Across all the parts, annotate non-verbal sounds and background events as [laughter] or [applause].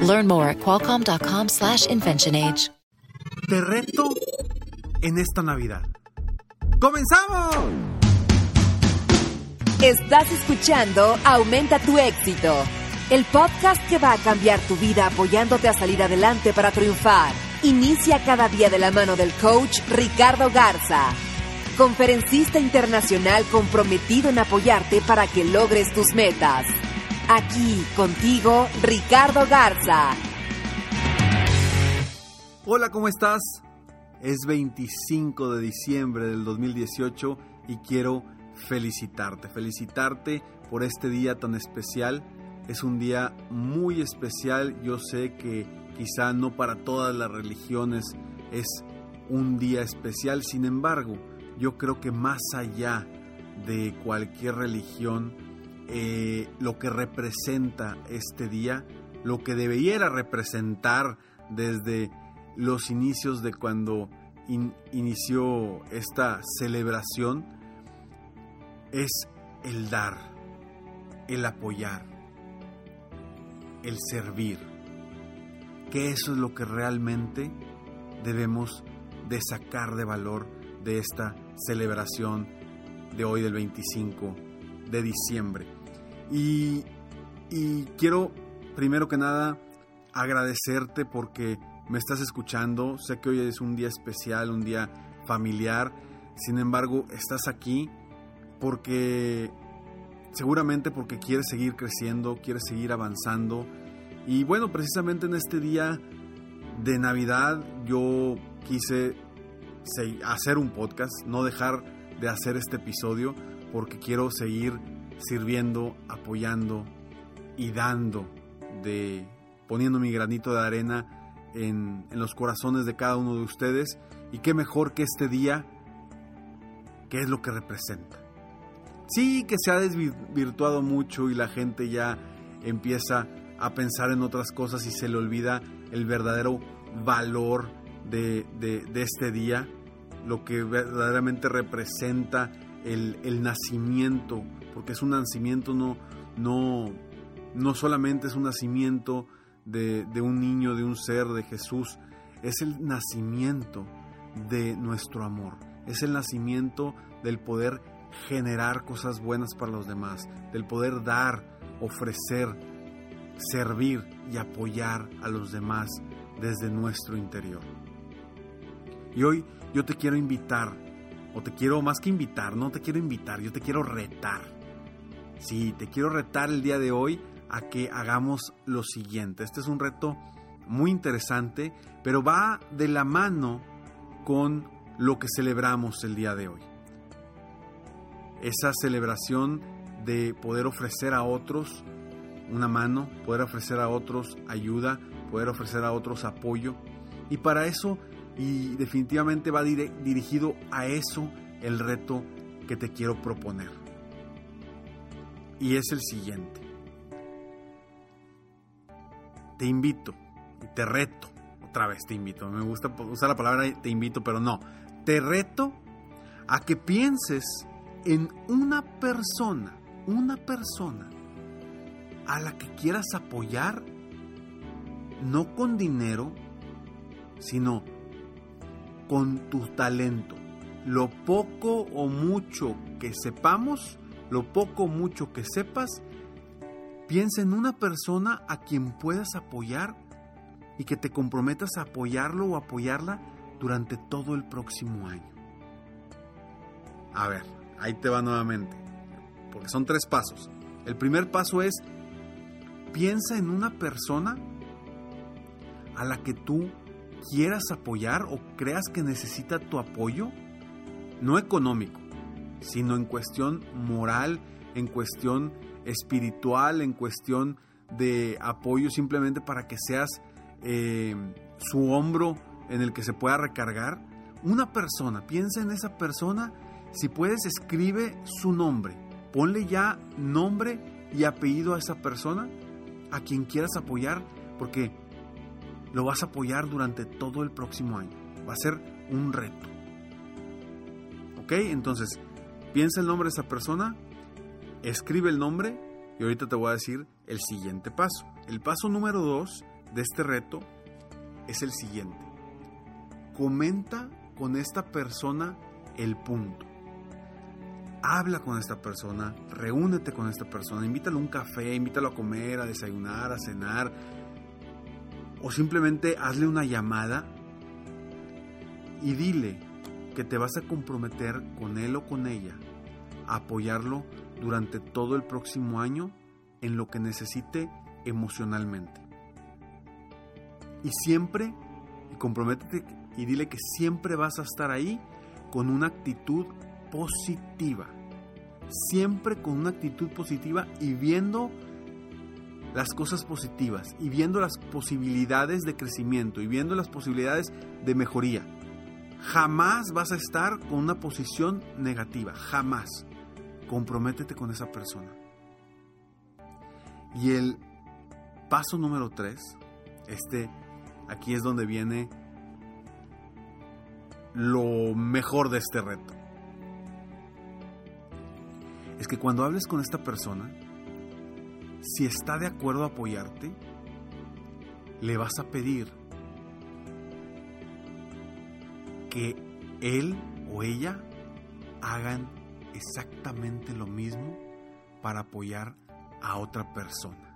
Learn more at qualcomm.com slash inventionage. Te reto en esta Navidad. ¡Comenzamos! Estás escuchando Aumenta tu éxito, el podcast que va a cambiar tu vida apoyándote a salir adelante para triunfar. Inicia cada día de la mano del coach Ricardo Garza conferencista internacional comprometido en apoyarte para que logres tus metas. Aquí contigo, Ricardo Garza. Hola, ¿cómo estás? Es 25 de diciembre del 2018 y quiero felicitarte, felicitarte por este día tan especial. Es un día muy especial, yo sé que quizá no para todas las religiones es un día especial, sin embargo, yo creo que más allá de cualquier religión, eh, lo que representa este día, lo que debiera representar desde los inicios de cuando inició esta celebración, es el dar, el apoyar, el servir, que eso es lo que realmente debemos de sacar de valor de esta celebración de hoy del 25 de diciembre. Y, quiero primero que nada agradecerte porque me estás escuchando. Sé que hoy es un día especial, un día familiar. Sin embargo, estás aquí porque seguramente porque quieres seguir creciendo, quieres seguir avanzando. Y bueno, precisamente en este día de Navidad yo quise hacer un podcast, no dejar de hacer este episodio porque quiero seguir sirviendo, apoyando y dando, de poniendo mi granito de arena en, en los corazones de cada uno de ustedes. Y qué mejor que este día, que es lo que representa. Sí, que se ha desvirtuado mucho y la gente ya empieza a pensar en otras cosas y se le olvida el verdadero valor de, de, de este día lo que verdaderamente representa el, nacimiento, porque es un nacimiento no, no, no solamente es un nacimiento de, de un niño, de un ser, de Jesús, es el nacimiento de nuestro amor, es el nacimiento del poder generar cosas buenas para los demás, del poder dar, ofrecer, servir y apoyar a los demás desde nuestro interior. Y hoy yo te quiero invitar, o te quiero más que invitar, no te quiero invitar, yo te quiero retar. Sí, te quiero retar el día de hoy a que hagamos lo siguiente. Este es un reto muy interesante, pero va de la mano con lo que celebramos el día de hoy. Esa celebración de poder ofrecer a otros una mano, poder ofrecer a otros ayuda, poder ofrecer a otros apoyo. Y para eso y definitivamente va dirigido a eso el reto que te quiero proponer. Y es el siguiente. Te invito y te reto, otra vez te invito, me gusta usar la palabra te invito, pero no, te reto a que pienses en una persona, una persona a la que quieras apoyar, no con dinero, sino con tu talento. Lo poco o mucho que sepamos, lo poco o mucho que sepas, piensa en una persona a quien puedas apoyar y que te comprometas a apoyarlo o apoyarla durante todo el próximo año. A ver, ahí te va nuevamente, porque son tres pasos. El primer paso es, piensa en una persona a la que tú quieras apoyar o creas que necesita tu apoyo, no económico, sino en cuestión moral, en cuestión espiritual, en cuestión de apoyo simplemente para que seas eh, su hombro en el que se pueda recargar. Una persona, piensa en esa persona, si puedes escribe su nombre, ponle ya nombre y apellido a esa persona, a quien quieras apoyar, porque lo vas a apoyar durante todo el próximo año. Va a ser un reto. ¿Ok? Entonces, piensa el nombre de esa persona, escribe el nombre y ahorita te voy a decir el siguiente paso. El paso número dos de este reto es el siguiente. Comenta con esta persona el punto. Habla con esta persona, reúnete con esta persona, invítalo a un café, invítalo a comer, a desayunar, a cenar, o simplemente hazle una llamada y dile que te vas a comprometer con él o con ella a apoyarlo durante todo el próximo año en lo que necesite emocionalmente. Y siempre, y comprométete y dile que siempre vas a estar ahí con una actitud positiva. Siempre con una actitud positiva y viendo las cosas positivas y viendo las posibilidades de crecimiento y viendo las posibilidades de mejoría. Jamás vas a estar con una posición negativa, jamás. Comprométete con esa persona. Y el paso número tres, este, aquí es donde viene lo mejor de este reto. Es que cuando hables con esta persona, si está de acuerdo a apoyarte, le vas a pedir él o ella hagan exactamente lo mismo para apoyar a otra persona.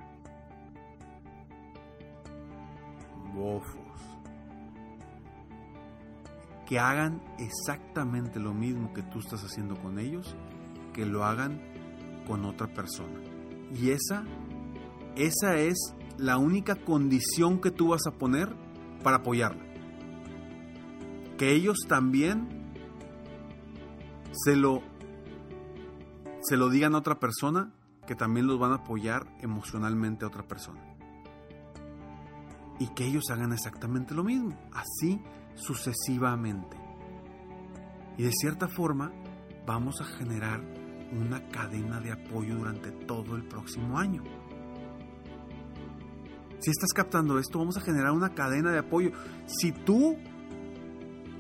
Bofos. Que hagan exactamente lo mismo que tú estás haciendo con ellos, que lo hagan con otra persona. Y esa, esa es la única condición que tú vas a poner para apoyarla. Que ellos también se lo, se lo digan a otra persona, que también los van a apoyar emocionalmente a otra persona. Y que ellos hagan exactamente lo mismo, así sucesivamente. Y de cierta forma vamos a generar una cadena de apoyo durante todo el próximo año. Si estás captando esto, vamos a generar una cadena de apoyo. Si tú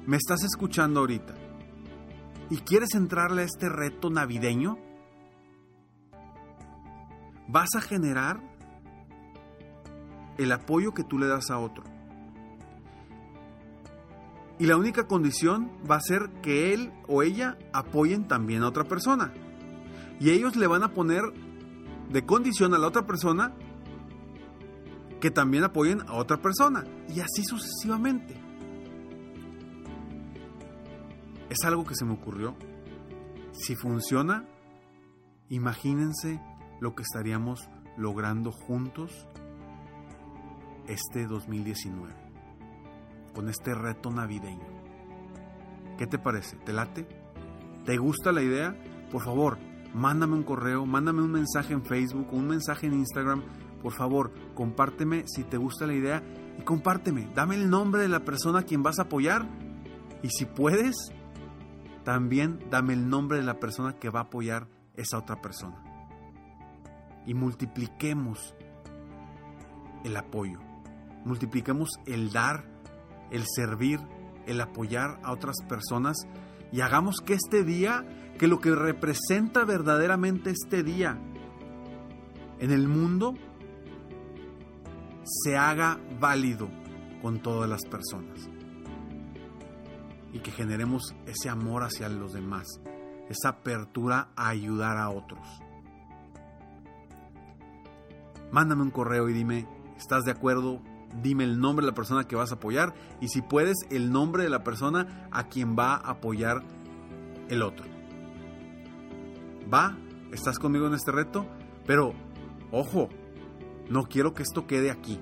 me estás escuchando ahorita y quieres entrarle a este reto navideño, vas a generar el apoyo que tú le das a otro. Y la única condición va a ser que él o ella apoyen también a otra persona. Y ellos le van a poner de condición a la otra persona que también apoyen a otra persona. Y así sucesivamente. Es algo que se me ocurrió. Si funciona, imagínense lo que estaríamos logrando juntos este 2019 con este reto navideño. ¿Qué te parece? ¿Te late? ¿Te gusta la idea? Por favor, mándame un correo, mándame un mensaje en Facebook, un mensaje en Instagram. Por favor, compárteme si te gusta la idea y compárteme. Dame el nombre de la persona a quien vas a apoyar. Y si puedes, también dame el nombre de la persona que va a apoyar esa otra persona. Y multipliquemos el apoyo. Multipliquemos el dar, el servir, el apoyar a otras personas y hagamos que este día, que lo que representa verdaderamente este día en el mundo, se haga válido con todas las personas. Y que generemos ese amor hacia los demás, esa apertura a ayudar a otros. Mándame un correo y dime, ¿estás de acuerdo? Dime el nombre de la persona que vas a apoyar y si puedes el nombre de la persona a quien va a apoyar el otro. ¿Va? ¿Estás conmigo en este reto? Pero, ojo, no quiero que esto quede aquí.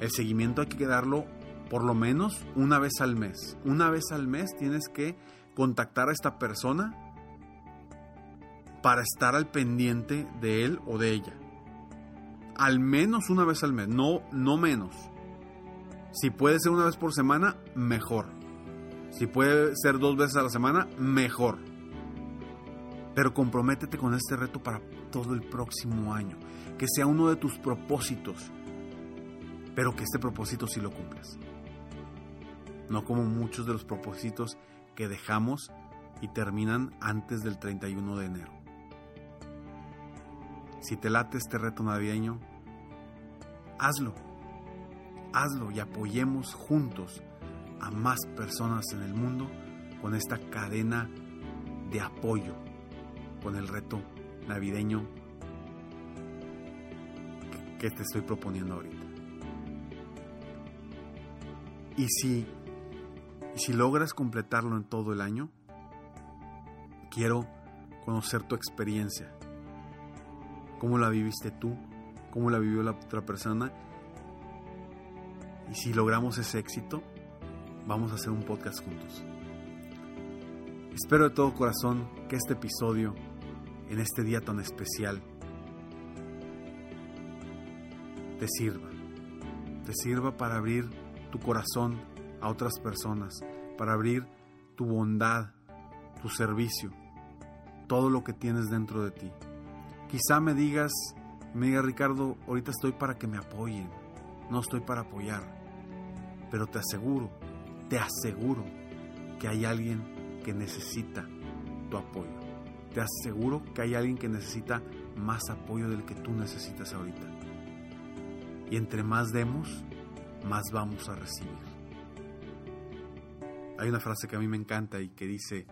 El seguimiento hay que darlo por lo menos una vez al mes. Una vez al mes tienes que contactar a esta persona para estar al pendiente de él o de ella. Al menos una vez al mes, no, no menos. Si puede ser una vez por semana, mejor. Si puede ser dos veces a la semana, mejor. Pero comprométete con este reto para todo el próximo año. Que sea uno de tus propósitos. Pero que este propósito sí lo cumplas. No como muchos de los propósitos que dejamos y terminan antes del 31 de enero. Si te late este reto navideño, hazlo. Hazlo y apoyemos juntos a más personas en el mundo con esta cadena de apoyo, con el reto navideño que te estoy proponiendo ahorita. Y si, y si logras completarlo en todo el año, quiero conocer tu experiencia, cómo la viviste tú, cómo la vivió la otra persona. Y si logramos ese éxito, vamos a hacer un podcast juntos. Espero de todo corazón que este episodio, en este día tan especial, te sirva. Te sirva para abrir tu corazón a otras personas, para abrir tu bondad, tu servicio, todo lo que tienes dentro de ti. Quizá me digas, me diga Ricardo, ahorita estoy para que me apoyen, no estoy para apoyar, pero te aseguro, te aseguro que hay alguien que necesita tu apoyo. Te aseguro que hay alguien que necesita más apoyo del que tú necesitas ahorita. Y entre más demos, más vamos a recibir. Hay una frase que a mí me encanta y que dice,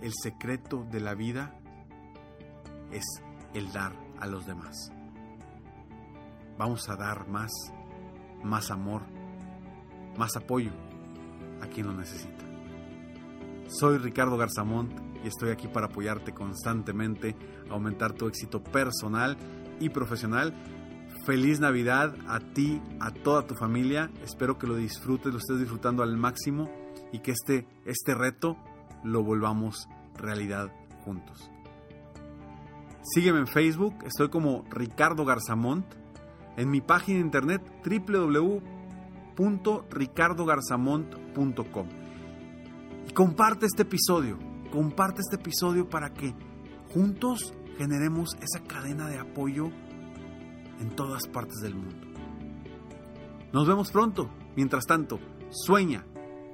el secreto de la vida es el dar a los demás. Vamos a dar más, más amor, más apoyo a quien lo necesita. Soy Ricardo Garzamont y estoy aquí para apoyarte constantemente, aumentar tu éxito personal y profesional. Feliz Navidad a ti, a toda tu familia. Espero que lo disfrutes, lo estés disfrutando al máximo y que este, este reto lo volvamos realidad juntos. Sígueme en Facebook, estoy como Ricardo Garzamont. En mi página internet www.ricardogarzamont.com. Y comparte este episodio, comparte este episodio para que juntos generemos esa cadena de apoyo en todas partes del mundo. Nos vemos pronto. Mientras tanto, sueña,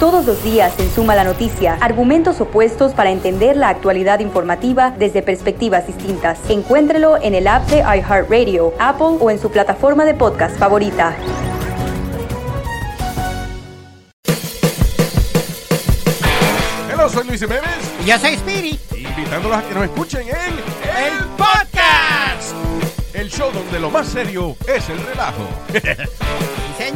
Todos los días en Suma la Noticia, argumentos opuestos para entender la actualidad informativa desde perspectivas distintas. Encuéntrelo en el app de iHeartRadio, Apple o en su plataforma de podcast favorita. Hola, soy Luis Jiménez. Y yo soy Spirit. Invitándolos a que nos escuchen en El Podcast. El show donde lo más serio es el relajo. [laughs]